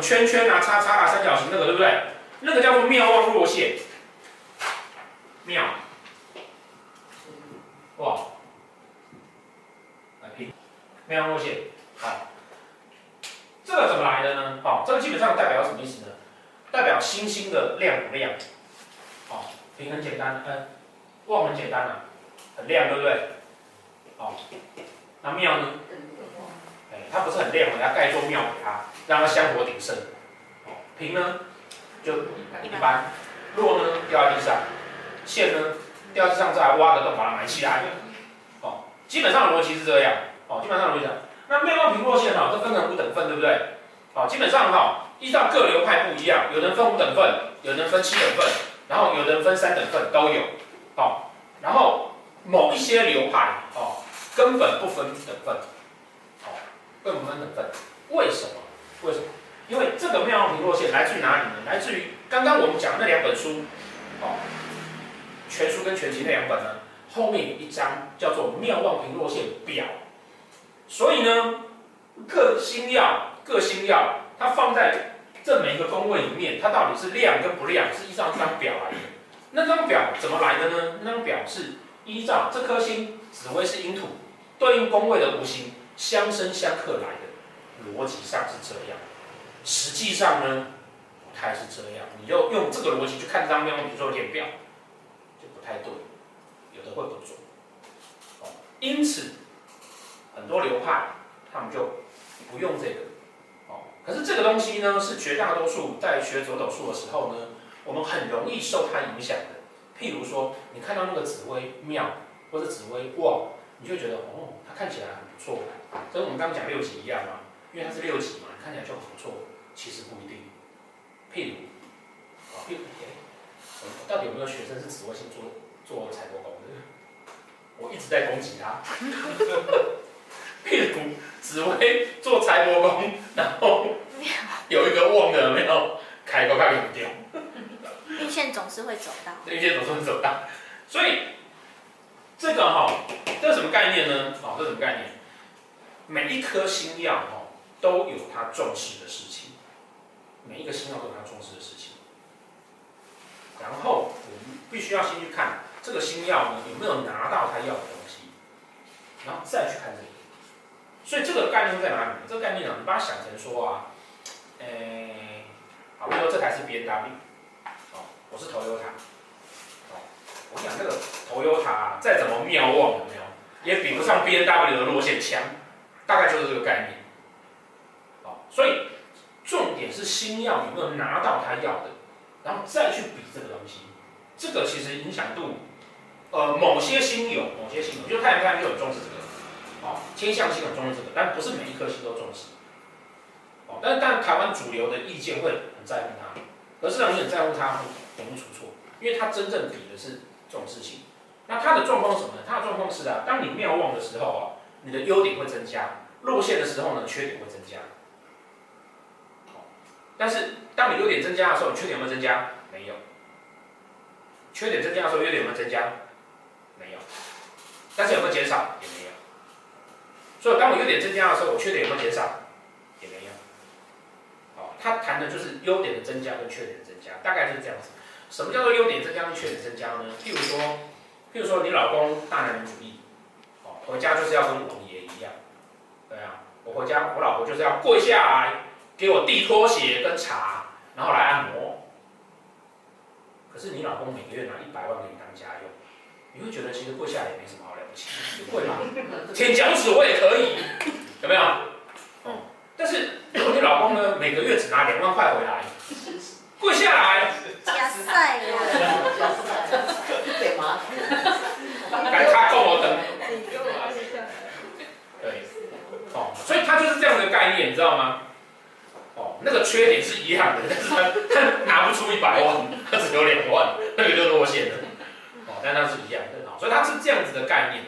圈圈啊、叉叉啊、三角形那个，对不对？那个叫做妙望若现，妙，哇，来拼，庙望落线，好，这个怎么来的呢？好，这个基本上代表什么意思呢？代表星星的亮不亮？好，平很简单，嗯，望很简单啊，很亮，对不对？好，那妙呢？哎，它不是很亮，我要盖座庙给它，让它香火鼎盛。哦，平呢，就一般，落呢，掉在地上。线呢，掉地上再挖个洞把它埋起来，哦，基本上的逻辑是这样，哦，基本上的逻辑这样。那庙望平落线哈，这分成五等份，对不对？哦，基本上哈，依照各流派不一样，有人分五等份，有人分七等份，然后有人分三等份都有，哦，然后某一些流派哦，根本不分等份，好，根本不分等份，为什么？为什么？因为这个妙望平落线来自于哪里呢？来自于刚刚我们讲的那两本书，哦。全书跟全集那两本呢，后面有一章叫做《妙望平落线表》，所以呢，各星曜各星曜它放在这每一个宫位里面，它到底是亮跟不亮，是依照这张表来的。那张表怎么来的呢？那张表是依照这颗星紫薇是阴土，对应宫位的五行相生相克来的。逻辑上是这样，实际上呢，不太是这样。你就用这个逻辑去看这张庙望平落线表。太对，有的会不准，哦，因此很多流派他们就不用这个，哦，可是这个东西呢，是绝大多数在学走斗术的时候呢，我们很容易受它影响的。譬如说，你看到那个紫微庙或者紫微旺，你就觉得哦，它看起来很不错，跟我们刚刚讲六级一样嘛，因为它是六级嘛，看起来就很不错，其实不一定。譬如，啊，譬如。到底有没有学生是紫微星做做财帛宫的？我一直在攻击他。譬如紫微做财帛宫，然后有一个忘了没有开过，开不掉。运线总是会走到。运线总是会走到。所以这个哈，这是什么概念呢？好，这是什么概念？每一颗星耀哈都有它重视的事情，每一个星耀都有它重视的事情。然后我们必须要先去看这个星耀呢有没有拿到他要的东西，然后再去看这个。所以这个概念在哪里呢？这个概念呢，你把它想成说啊，诶，好，比如说这台是 BMW，哦，我是 Toyota，哦，我想这个再怎么妙望有没有，也比不上 B N W 的落线强，大概就是这个概念。好，所以重点是星曜有没有拿到他要的。然后再去比这个东西，这个其实影响度，呃，某些星有，某些星有，就太阳太阳就很重视这个，哦，天象星很重视这个，但不是每一颗星都重视，哦，但但台湾主流的意见会很在乎它，可是呢你很在乎它，容易出错，因为它真正比的是这种事情。那它的状况是什么呢？它的状况是啊，当你妙望的时候啊，你的优点会增加，落线的时候呢，缺点会增加。但是，当你优点增加的时候，缺点有没有增加？没有。缺点增加的时候，优点有没有增加？没有。但是有没有减少？也没有。所以，当我优点增加的时候，我缺点有没有减少？也没有。好，他谈的就是优点的增加跟缺点的增加，大概就是这样子。什么叫做优点增加跟缺点增加呢？譬如说，譬如说你老公大男人主义，哦，回家就是要跟王爷一样，对啊，我回家我老婆就是要跪下来。给我递拖鞋跟茶，然后来按摩。可是你老公每个月拿一百万给你当家用，你会觉得其实跪下来也没什么好了不起，跪嘛？舔脚趾我也可以，有没有？哦，但是如果你老公呢，每个月只拿两万块回来，跪下来，加赛呀，对吗？来他够我等。对，哦，所以他就是这样的概念，你知道吗？那个缺点是一样的，但是他他拿不出一百万，他只有两万，那个就落线了。哦，但它是一样的，所以他是这样子的概念。